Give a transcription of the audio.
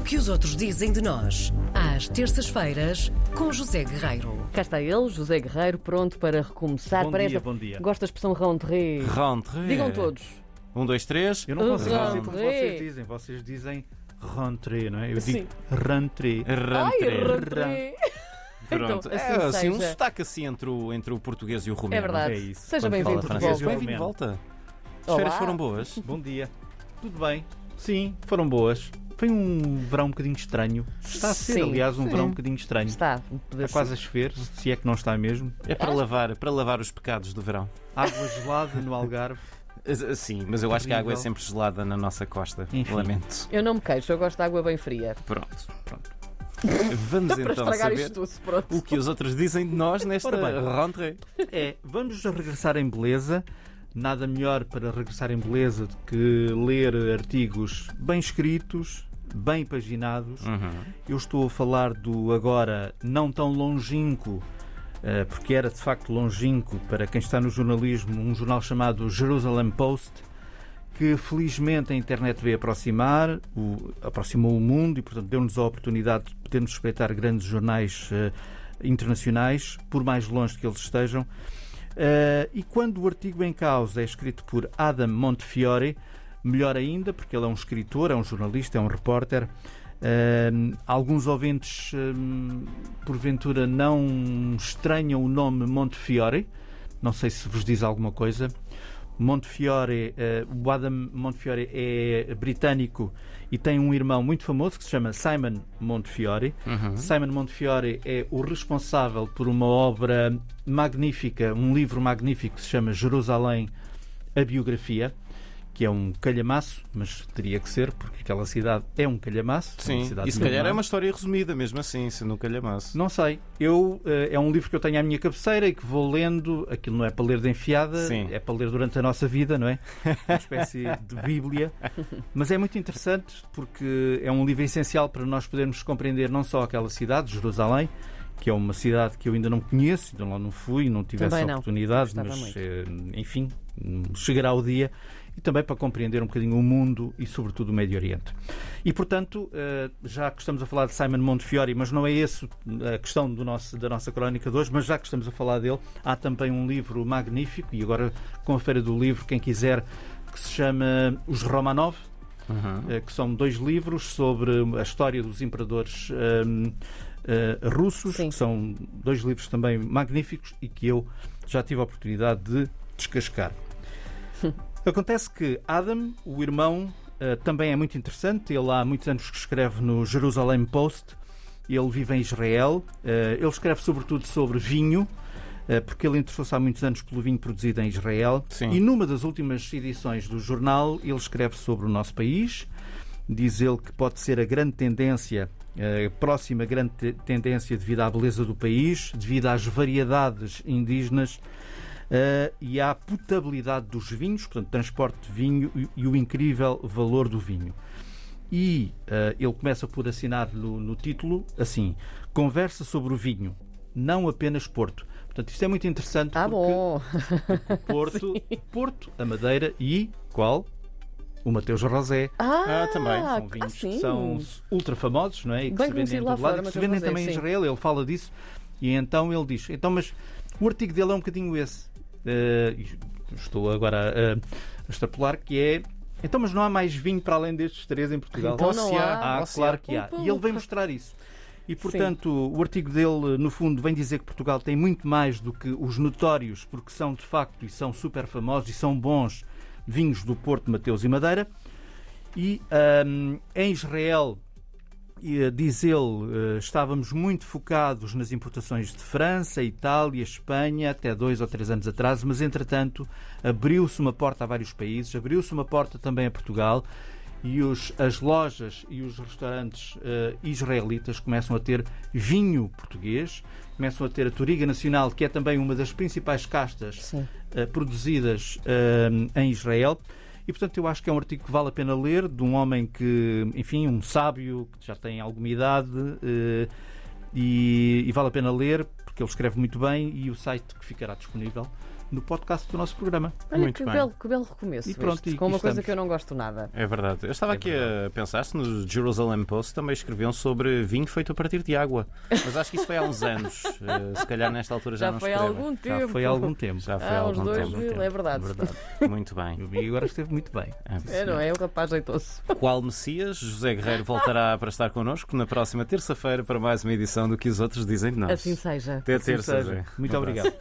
O que os outros dizem de nós, às terças-feiras, com José Guerreiro. Cá está ele, José Guerreiro, pronto para recomeçar. Bom para dia, esta- bom dia. Gosto da expressão rentrée. Rentrée. Digam todos. Um, dois, três. Eu não consigo dizer como vocês dizem. Vocês dizem rentrée, não é? Eu Sim. digo rentrée. Rentrée. rentrée. Pronto. Então, assim é assim, um seja. sotaque assim entre o, entre o português e o É romeno. verdade. é isso. Seja bem-vindo de Bem-vindo de volta. As férias foram boas. Bom dia. Tudo bem? Sim, foram boas. Foi um verão um bocadinho estranho. Está a ser, Sim. aliás, um Sim. verão um bocadinho estranho. Está. Está quase a chover, se é que não está mesmo. É para lavar, para lavar os pecados do verão. Água gelada no Algarve. Sim, mas eu acho que a água é sempre gelada na nossa costa. Enfim. Lamento. Eu não me queixo, eu gosto de água bem fria. Pronto, pronto. Vamos então estragar saber isto tudo, pronto. o que os outros dizem de nós nesta rentrée. É, vamos regressar em beleza. Nada melhor para regressar em beleza do que ler artigos bem escritos, bem paginados. Uhum. Eu estou a falar do agora não tão longínquo, eh, porque era de facto longínquo para quem está no jornalismo, um jornal chamado Jerusalem Post, que felizmente a internet veio aproximar, o- aproximou o mundo e, portanto, deu-nos a oportunidade de podermos respeitar grandes jornais eh, internacionais, por mais longe que eles estejam. Eh, e quando o artigo em causa é escrito por Adam Montefiore, melhor ainda, porque ele é um escritor, é um jornalista, é um repórter. Eh, alguns ouvintes, eh, porventura, não estranham o nome Montefiore. Não sei se vos diz alguma coisa. Montefiore, eh, o Adam Montefiore é britânico e tem um irmão muito famoso que se chama Simon Montefiore. Uhum. Simon Montefiore é o responsável por uma obra magnífica, um livro magnífico que se chama Jerusalém, a biografia, que é um calhamaço, mas teria que ser, porque aquela cidade é um calhamaço. é Sim, cidade e se calhar é uma história resumida, mesmo assim, sendo um calhamaço. Não sei. Eu, eh, é um livro que eu tenho à minha cabeceira e que vou lendo. Aquilo não é para ler de enfiada, Sim. é para ler durante a nossa vida, não é? Uma espécie de Bíblia. Mas é muito interessante porque é um livro essencial para nós podermos compreender não só aquela cidade, Jerusalém, que é uma cidade que eu ainda não conheço, ainda lá não fui, não tive Também essa não. oportunidade, Gostava mas muito. eh, enfim, hum, chegará o dia. E também para compreender um bocadinho o mundo e, sobretudo, o Médio Oriente. E, portanto, eh, já que estamos a falar de Simon Montefiore, mas não é esse a questão do nosso, da nossa crónica de hoje, mas já que estamos a falar dele, há também um livro magnífico, e agora com a Feira do Livro, quem quiser, que se chama Os Romanov, Uhum. eh, que são dois livros sobre a história dos imperadores eh, russos, Sim. que são dois livros também magníficos e que eu já tive a oportunidade de descascar. Acontece que Adam, o irmão, eh, também é muito interessante. Ele há muitos anos que escreve no Jerusalem Post. Ele vive em Israel. Eh, Ele escreve sobretudo sobre vinho, eh, porque ele interessou-se há muitos anos pelo vinho produzido em Israel. Sim. E numa das últimas edições do jornal, ele escreve sobre o nosso país. Diz ele que pode ser a grande tendência, a próxima grande te- tendência devido à beleza do país, devido às variedades indígenas eh, e à potabilidade dos vinhos, portanto, transporte de vinho e, e o incrível valor do vinho. E eh, ele começa por assinar no, no título assim: Conversa sobre o vinho, não apenas Porto. Portanto, isto é muito interessante Ah, porque bom. Porto, Porto, a Madeira e qual? O Mateus Rosé. Ah, Ah, também. São ah, vinhos sim. que são ultra famosos, não é? E que Bem se vendem em lá todo lado fora, e que se vendem Rosé, também em sim. Israel. Ele fala disso. E então ele diz: então, mas o artigo dele é um bocadinho esse. Eh, estou agora a, a extrapolar, que é. Então, mas não há mais vinho para além destes três em Portugal? Então não se há, há. Ah, claro há. que há. E ele vem mostrar isso. E, portanto, o artigo dele, no fundo, vem dizer que Portugal tem muito mais do que os notórios, porque são, de facto, e são super famosos e são bons vinhos do Porto, Mateus e Madeira. E ahm, em Israel, eh, diz ele, eh, estávamos muito focados nas importações de França, Itália, Espanha, até dois ou três anos atrás, mas entretanto abriu-se uma porta a vários países, abriu-se uma porta também a Portugal e os- as lojas e os restaurantes eh, israelitas começam a ter vinho português, começam a ter a Toriga Nacional, que é também uma das principais castas eh, produzidas eh, em Israel. E, portanto, eu acho que é um artigo que vale a pena ler, de um homem que, enfim, um sábio, que já tem alguma idade, eh, e, e vale a pena ler, porque ele escreve muito bem, e o site que ficará disponível no podcast do nosso programa. Olha Muito que bem. belo, que belo recomeço. E pronto, este, e com uma coisa estamos. que eu não gosto nada. É verdade. Eu estava aqui a pensar se no Jerusalem Post também escreviam sobre vinho feito a partir de água. Mas acho que isso foi há uns anos. Eh, se calhar nesta altura já, Já, não foi há escrevem. algum tempo. Já foi há algum tempo. Já foi há Há algum dois tempo. mil, é verdade. Muito bem. E agora esteve muito bem. É, não é? O rapaz jeitoso. Qual Messias? José Guerreiro voltará para estar connosco na próxima terça-feira para mais uma edição do que os outros dizem de nós. Assim seja. Até Assim terça. Zé. Muito obrigado.